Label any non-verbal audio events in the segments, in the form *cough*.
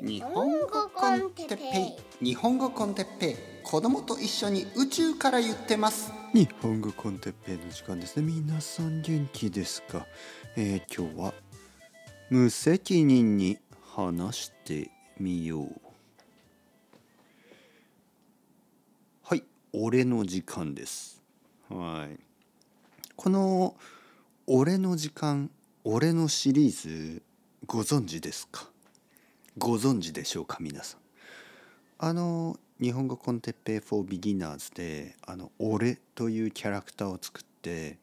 日本語コンテッペイ。日本語コンテッペイ。子供と一緒に宇宙から言ってます。日本語コンテッペイの時間ですね。皆さん元気ですか、えー、今日は無責任に話してみよう。はい俺の時間です。はい。この俺の時間俺のシリーズご存知ですか？ご存知でしょうか皆さん？あの日本語コンテッペイ for beginners であの俺というキャラクターを作って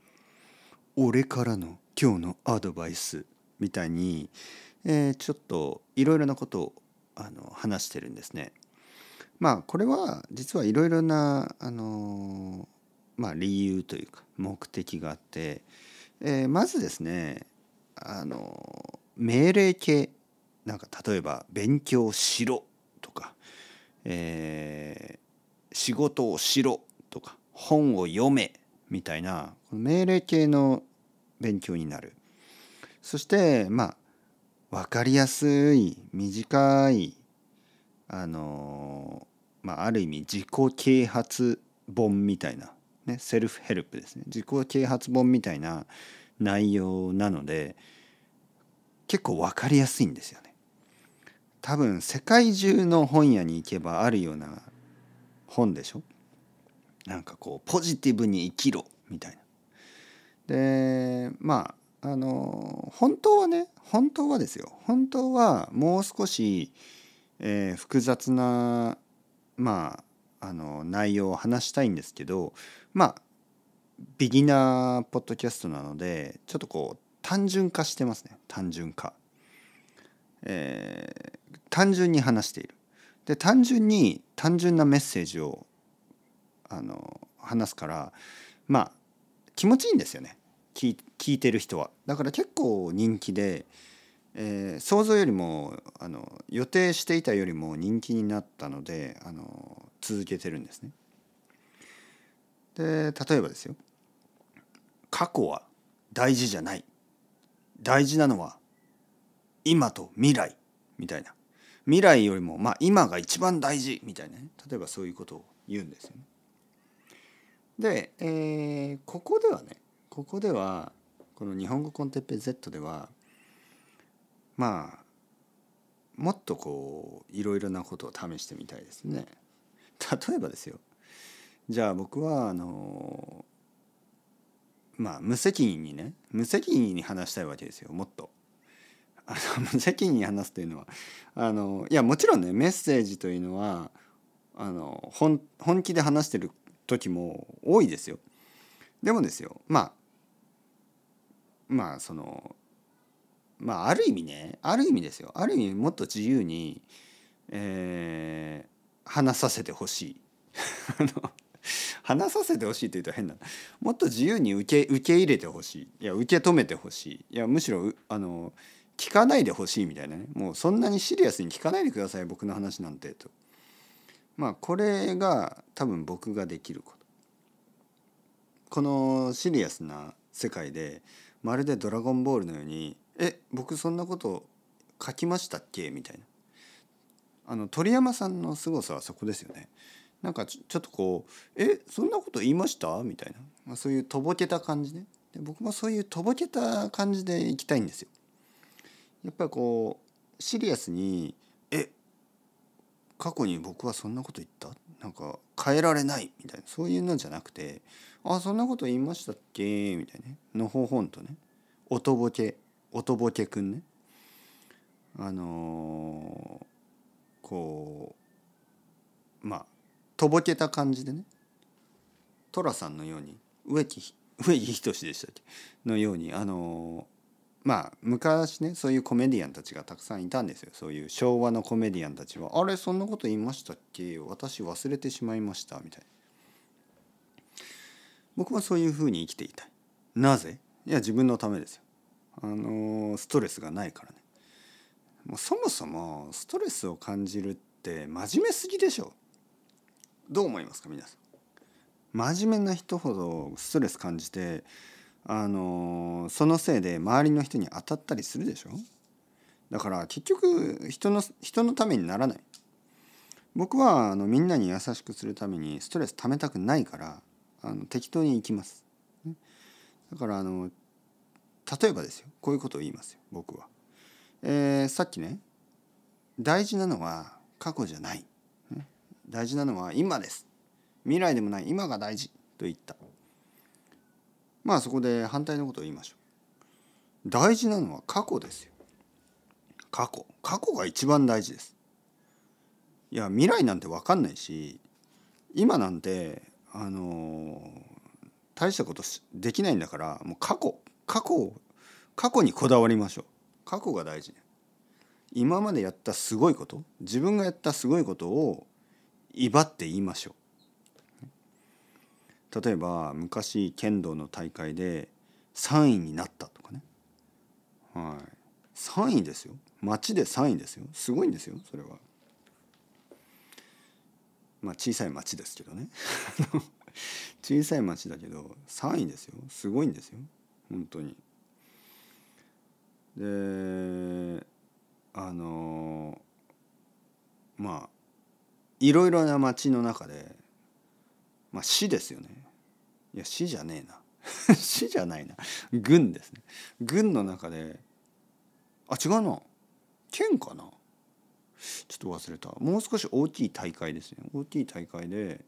俺からの今日のアドバイスみたいに、えー、ちょっといろいろなことをあの話してるんですね。まあこれは実はいろいろなあのまあ理由というか目的があって、えー、まずですねあの命令形なんか例えば「勉強しろ」とか、えー「仕事をしろ」とか「本を読め」みたいな命令形の勉強になる。そしてまあ分かりやすい短いあのまあある意味自己啓発本みたいな、ね、セルフヘルプですね自己啓発本みたいな内容なので結構分かりやすいんですよ。多分世界中の本屋に行けばあるような本でしょ？なんかこうポジティブに生きろみたいな。でまああの本当はね本当はですよ本当はもう少し、えー、複雑なまああの内容を話したいんですけどまあビギナーポッドキャストなのでちょっとこう単純化してますね単純化。えー、単純に話している。で単純に単純なメッセージをあの話すからまあ気持ちいいんですよね聞いてる人は。だから結構人気で、えー、想像よりもあの予定していたよりも人気になったのであの続けてるんですね。で例えばですよ過去は大事じゃない大事なのは今と未来みたいな未来よりもまあ今が一番大事みたいなね例えばそういうことを言うんですよね。で、えー、ここではねここではこの日本語コンテッペ Z ではまあもっとこういろいろなことを試してみたいですね。例えばですよじゃあ僕はあのまあ無責任にね無責任に話したいわけですよもっと。あの無責任に話すというのはあのいやもちろんねメッセージというのはあの本本気で話してる時も多いですよ。でもですよまあまあそのまあある意味ねある意味ですよある意味もっと自由に、えー、話させてほしい。あの話させてほしいって言うと変なもっと自由に受け受け入れてほしいいや受け止めてほしいいやむしろあの聞かないでほしいみたいなねもうそんなにシリアスに聞かないでください僕の話なんてとまあこれが多分僕ができることこのシリアスな世界でまるで「ドラゴンボール」のように「え僕そんなこと書きましたっけ?」みたいなあの鳥山さんの凄さはそこですよね。なんかちょっとこう「えそんなこと言いました?」みたいな、まあ、そういうとぼけた感じねで僕もそういうとぼけた感じでいきたいんですよ。やっぱりこうシリアスに「え過去に僕はそんなこと言った?」なんか変えられない？みたいな。そういうのじゃなくて「あそんなこと言いましたっけ?」みたいなね。のほほんとね。おとぼけ。おとぼけくんね。あのー、こうまあとぼけた感じでね。寅さんのように植木植木仁でしたっけ？のようにあのまあ昔ねそういうコメディアンたちがたくさんいたんですよ。そういう昭和のコメディアンたちは「あれそんなこと言いましたっけ？私忘れてしまいました」みたいな。僕はそういうふうに生きていたい。なぜ？いや自分のためですよ。あのストレスがないからね。もうそもそもストレスを感じるって真面目すぎでしょ。どう思いますか皆さん？真面目な人ほどストレス感じてあのそのせいで周りの人に当たったりするでしょ？だから結局人の人のためにならない。僕はあのみんなに優しくするためにストレス溜めたくないからあの適当に行きます。だからあの例えばですよ。こういうことを言いますよ。僕は、えー、さっきね大事なのは過去じゃない。大事なのは今です。未来でもない。今が大事。と言った。まあそこで反対のことを言いましょう。大事なのは過去ですよ。過去。過去が一番大事です。いや未来なんて分かんないし今なんてあのー、大したことできないんだからもう過去。過去過去にこだわりましょう。過去が大事今までやったすごいこと自分がやったすごいことを威張って言いましょう。例えば昔剣道の大会で3位になったとかね。はい。3位ですよ。町で3位ですよ。すごいんですよそれは。まあ小さい町ですけどね。*laughs* 小さい町だけど3位ですよ。すごいんですよ。本当に。であのまあいろいろな町の中でまあ市ですよね。いや市じゃねえな。*laughs* 市じゃないな。軍ですね。軍の中であ違うな。県かな。ちょっと忘れた。もう少し大きい大会ですね。大きい大会で、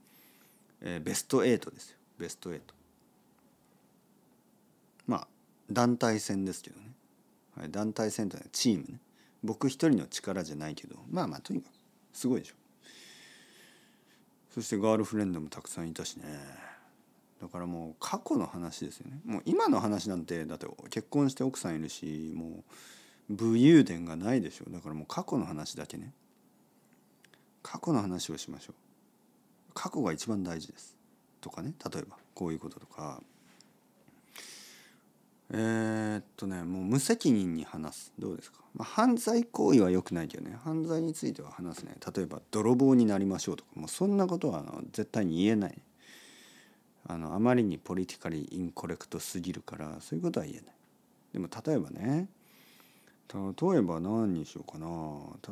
えー、ベスト8ですよ。ベスト8まあ団体戦ですけどね、はい、団体戦というのはチームね。僕一人の力じゃないけどまあまあとにかくすごいでしょ。そしてガールフレンドもたくさんいたしね。だからもう過去の話ですよね。もう今の話なんてだって結婚して奥さんいるしもう武勇伝がないでしょだからもう過去の話だけね。過去の話をしましょう。過去が一番大事です。とかね例えばこういうこととか。えー、っとねもう無責任に話す。どうですか、まあ、犯罪行為は良くないけどね。犯罪については話すね例えば泥棒になりましょうとか。もうそんなことは絶対に言えない。あのあまりにポリティカリインコレクトすぎるからそういうことは言えない。でも例えばね例えば何にしようかな。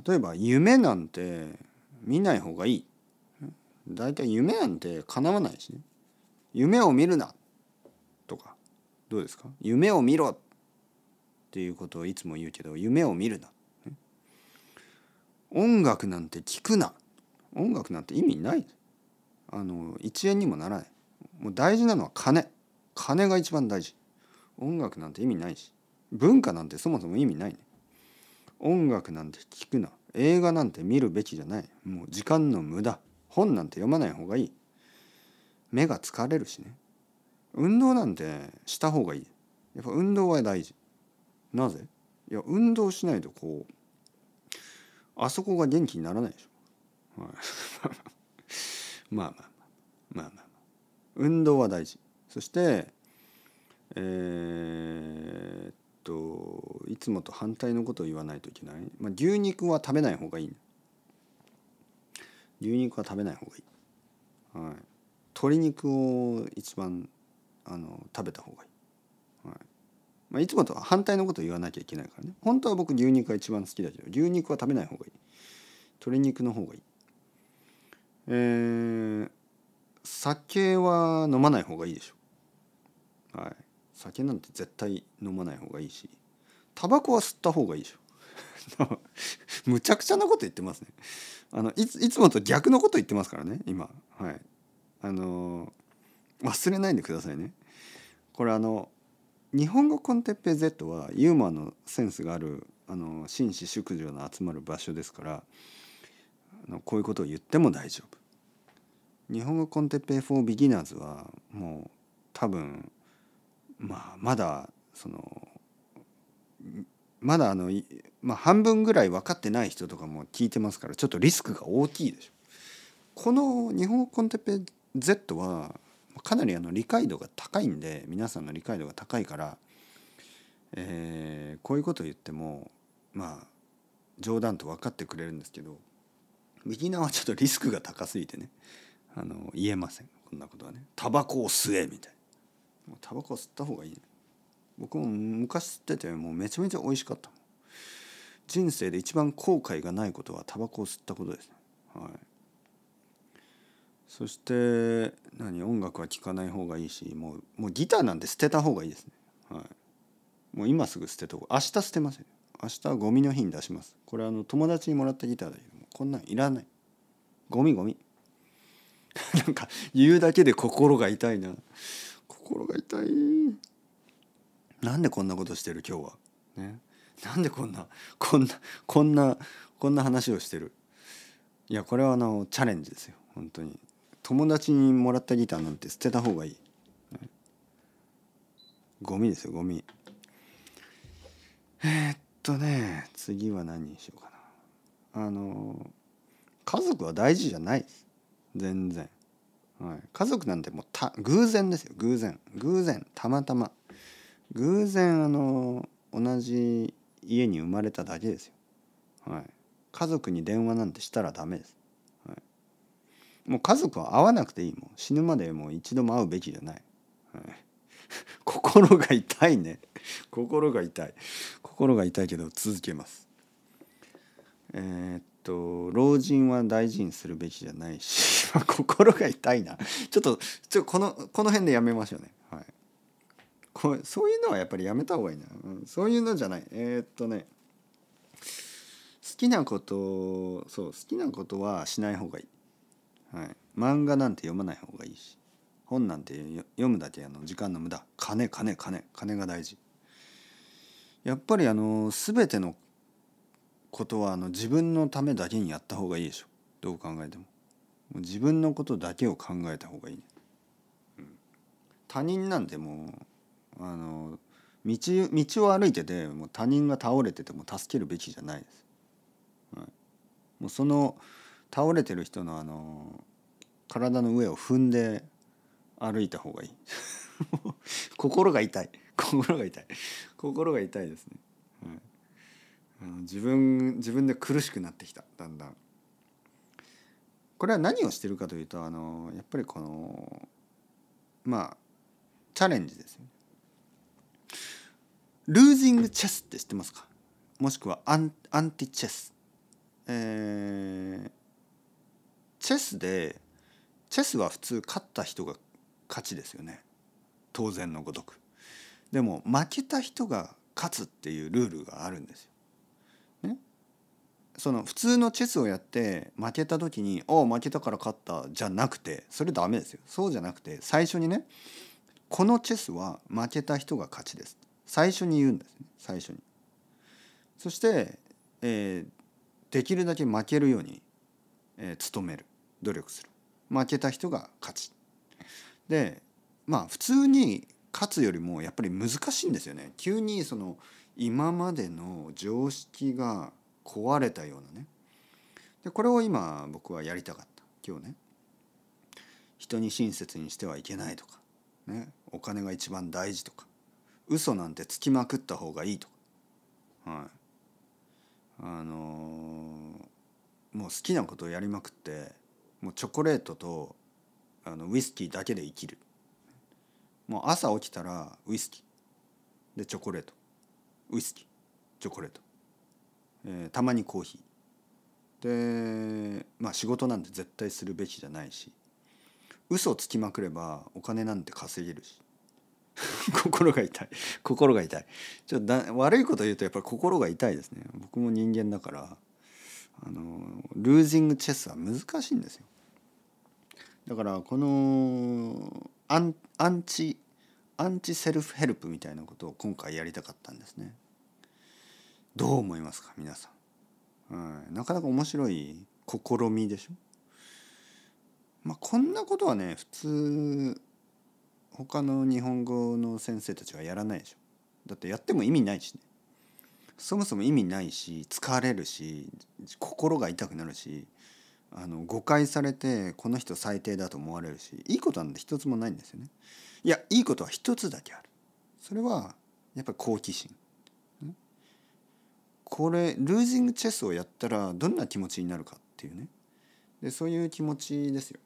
例えば夢なんて見ない方がいい。大体夢なんて叶わないしね。夢を見るな。どうですか？夢を見ろっていうことをいつも言うけど夢を見るな。音楽なんて聞くな。音楽なんて意味ない。あの一円にもならない。もう大事なのは金。金が一番大事。音楽なんて意味ないし。文化なんてそもそも意味ないね。音楽なんて聞くな。映画なんて見るべきじゃない。もう時間の無駄。本なんて読まない方がいい。目が疲れるしね。運動なんてした方がいい。やっぱ運動は大事。なぜ？いや運動しないとこうあそこが元気にならないでしょ、はい、*laughs* まあまあまあ。まあまあ運動は大事。そしてえー、っといつもと反対のことを言わないといけない、まあ、牛肉は食べない方がいい。牛肉は食べない方がいい、はい、鶏肉を一番あの食べた方がいい、はい。まあ、いつもとは反対のことを言わなきゃいけないからね。本当は僕牛肉が一番好きだけど牛肉は食べない方がいい。鶏肉の方がいい。えー、酒は飲まない方がいいでしょ。はい。酒なんて絶対飲まない方がいいしタバコは吸った方がいいでしょ。*laughs* むちゃくちゃなこと言ってますね。あのいついつもと逆のこと言ってますからね今。はい。あの忘れないでくださいねこれあの日本語コンテッペ Z はユーモアのセンスがあるあの紳士淑女の集まる場所ですからあのこういうことを言っても大丈夫日本語 con テッペイ for Beginners はもう多分まあまだそのまだあの、まあ、半分ぐらい分かってない人とかも聞いてますからちょっとリスクが大きいでしょ。この日本語コンテッペイ Z はかなりあの理解度が高いんで皆さんの理解度が高いから、えー、こういうことを言ってもまあ冗談と分かってくれるんですけどビギナーはちょっとリスクが高すぎてねあの言えません。こんなことはね。タバコを吸えみたいな。タバコ吸った方がいいね。僕も昔吸っててもうめちゃめちゃ美味しかった人生で一番後悔がないことはタバコを吸ったことですね。はい、そして何音楽は聴かない方がいいしもうもうギターなんて捨てた方がいいですね。はい、もう今すぐ捨てた方が明日捨てますよ。明日はゴミの日に出します。これあの友達にもらったギターだけどもこんなんいらない。ゴミゴミ。*laughs* なんか言うだけで心が痛いな。心が痛い。なんでこんなことしてる今日は？ね。なんでこんなこんなこんなこんな話をしてる？いやこれはあのチャレンジですよ本当に友達にもらったギターなんて捨てた方がいい、ゴミですよゴミ。えー、っとね次は何にしようかな。あの家族は大事じゃないです。全然、はい、家族なんてもうた偶然ですよ偶然。偶然たまたま。偶然あの同じ家に生まれただけですよ。はい、家族に電話なんてしたらダメです。もう家族は会わなくていいもん。死ぬまでもう一度も会うべきじゃない。はい、*laughs* 心が痛いね。心が痛い。心が痛いけど続けます。えー、っと老人は大事にするべきじゃないし。*laughs* 心が痛いな。ちょっとちょこのこの辺でやめましょうね。はい。こうそういうのはやっぱりやめた方がいいな、うん、そういうのじゃない。えー、っとね。好きなことそう好きなことはしない方がいい、はい、漫画なんて読まない方がいいし本なんて読むだけあの時間の無駄。金金金金が大事。やっぱりあの全てのことはあの自分のためだけにやった方がいいでしょ。どう考えても。もう自分のことだけを考えた方がいい、ね。うん、他人なんてもうあの道道を歩いててもう他人が倒れてても助けるべきじゃないです。はい、もうその倒れてる人のあの体の上を踏んで歩いた方がいい。*laughs* 心が痛い心が痛い心が痛いですね。はい、あの自分自分で苦しくなってきただんだん。これは何をしてるかというとあのやっぱりこのまあチャレンジですよね。ルージングチェスって知ってますか？もしくはアンアンティチェス。えー、チェスでチェスは普通勝った人が勝ちですよね当然のごとく。でも負けた人が勝つっていうルールがあるんですよ。ね、その普通のチェスをやって負けた時に「お負けたから勝った」じゃなくてそれダメですよ。そうじゃなくて最初にねこのチェスは負けた人が勝ちです最初に言うんですね最初に。そして、えー、できるだけ負けるように、えー、努める努力する負けた人が勝ち。でまあ普通に勝つよりもやっぱり難しいんですよね。急にその今までの常識が壊れたようなね。でこれを今僕はやりたかった今日ね。人に親切にしてはいけないとか、ね、お金が一番大事とか嘘なんてつきまくった方がいいとか、はい、あのー、もう好きなことをやりまくってもうチョコレートとあのウイスキーだけで生きる。もう朝起きたらウイスキー。でチョコレート。ウイスキー。チョコレート、えー、たまにコーヒー。でまあ仕事なんて絶対するべきじゃないし。嘘つきまくればお金なんて稼げるし。*laughs* 心が痛い。心が痛い。ちょっとだ悪いこと言うとやっぱり心が痛いですね。僕も人間だからあのルージングチェスは難しいんですよ。だからこのアンアンチアンチセルフヘルプみたいなことを今回やりたかったんですね。どう思いますか皆さん、はい、なかなか面白い試みでしょ？まあこんなことはね普通他の日本語の先生たちはやらないでしょ？だってやっても意味ないしね。そもそも意味ないし疲れるし心が痛くなるし。あの誤解されてこの人最低だと思われるしいいことなんて一つもないんですよね。いやいいことは一つだけある。それはやっぱり好奇心。これルージングチェスをやったらどんな気持ちになるかっていうね。でそういう気持ちですよ。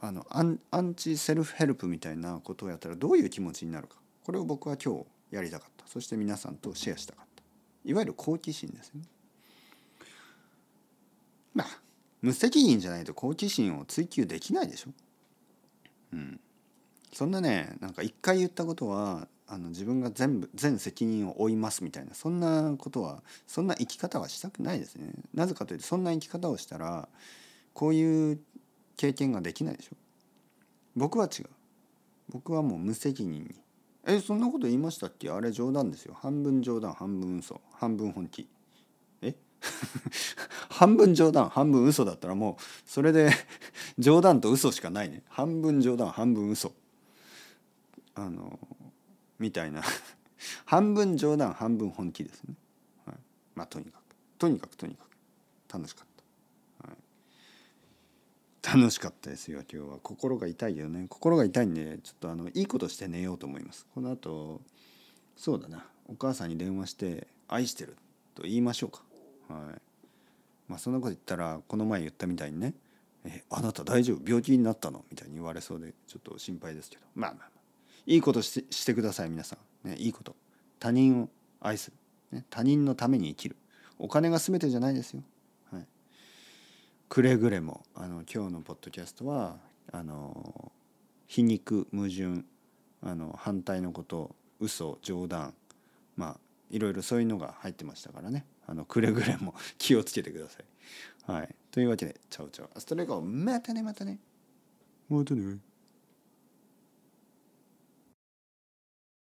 あのアンアンチセルフヘルプみたいなことをやったらどういう気持ちになるか。これを僕は今日やりたかった。そして皆さんとシェアしたかった。いわゆる好奇心ですよね。まあ無責任じゃないと好奇心を追求できないでしょ？うん。そんなねなんか一回言ったことはあの自分が全部全責任を負いますみたいなそんなことはそんな生き方はしたくないですね。なぜかというとそんな生き方をしたらこういう経験ができないでしょ？僕は違う。僕はもう無責任に。えそんなこと言いましたっけ？あれ冗談ですよ。半分冗談半分嘘半分本気。え？*laughs* 半分冗談半分嘘だったらもうそれで *laughs* 冗談と嘘しかないね。半分冗談半分嘘。あのみたいな。*laughs* 半分冗談半分本気ですね、はい、まあとにかく。とにかくとにかく。楽しかった、はい、楽しかったですよ今日は。心が痛いよね。心が痛いんでちょっとあのいいことして寝ようと思います。この後そうだな。お母さんに電話して「愛してる」と言いましょうか。はい。まあそんなこと言ったらこの前言ったみたいにね「えあなた大丈夫？病気になったの?」みたいに言われそうでちょっと心配ですけど。まあまあまあ。いいことしてしてください皆さん、ね、いいこと。他人を愛する、ね、他人のために生きる。お金が全てじゃないですよ、はい、くれぐれもあの今日のポッドキャストはあの皮肉矛盾あの反対のこと嘘冗談まあいろいろそういうのが入ってましたからねあのくれぐれも *laughs* 気をつけてください。はい、というわけでチャオチャオアストレゴまたねまたねまたね。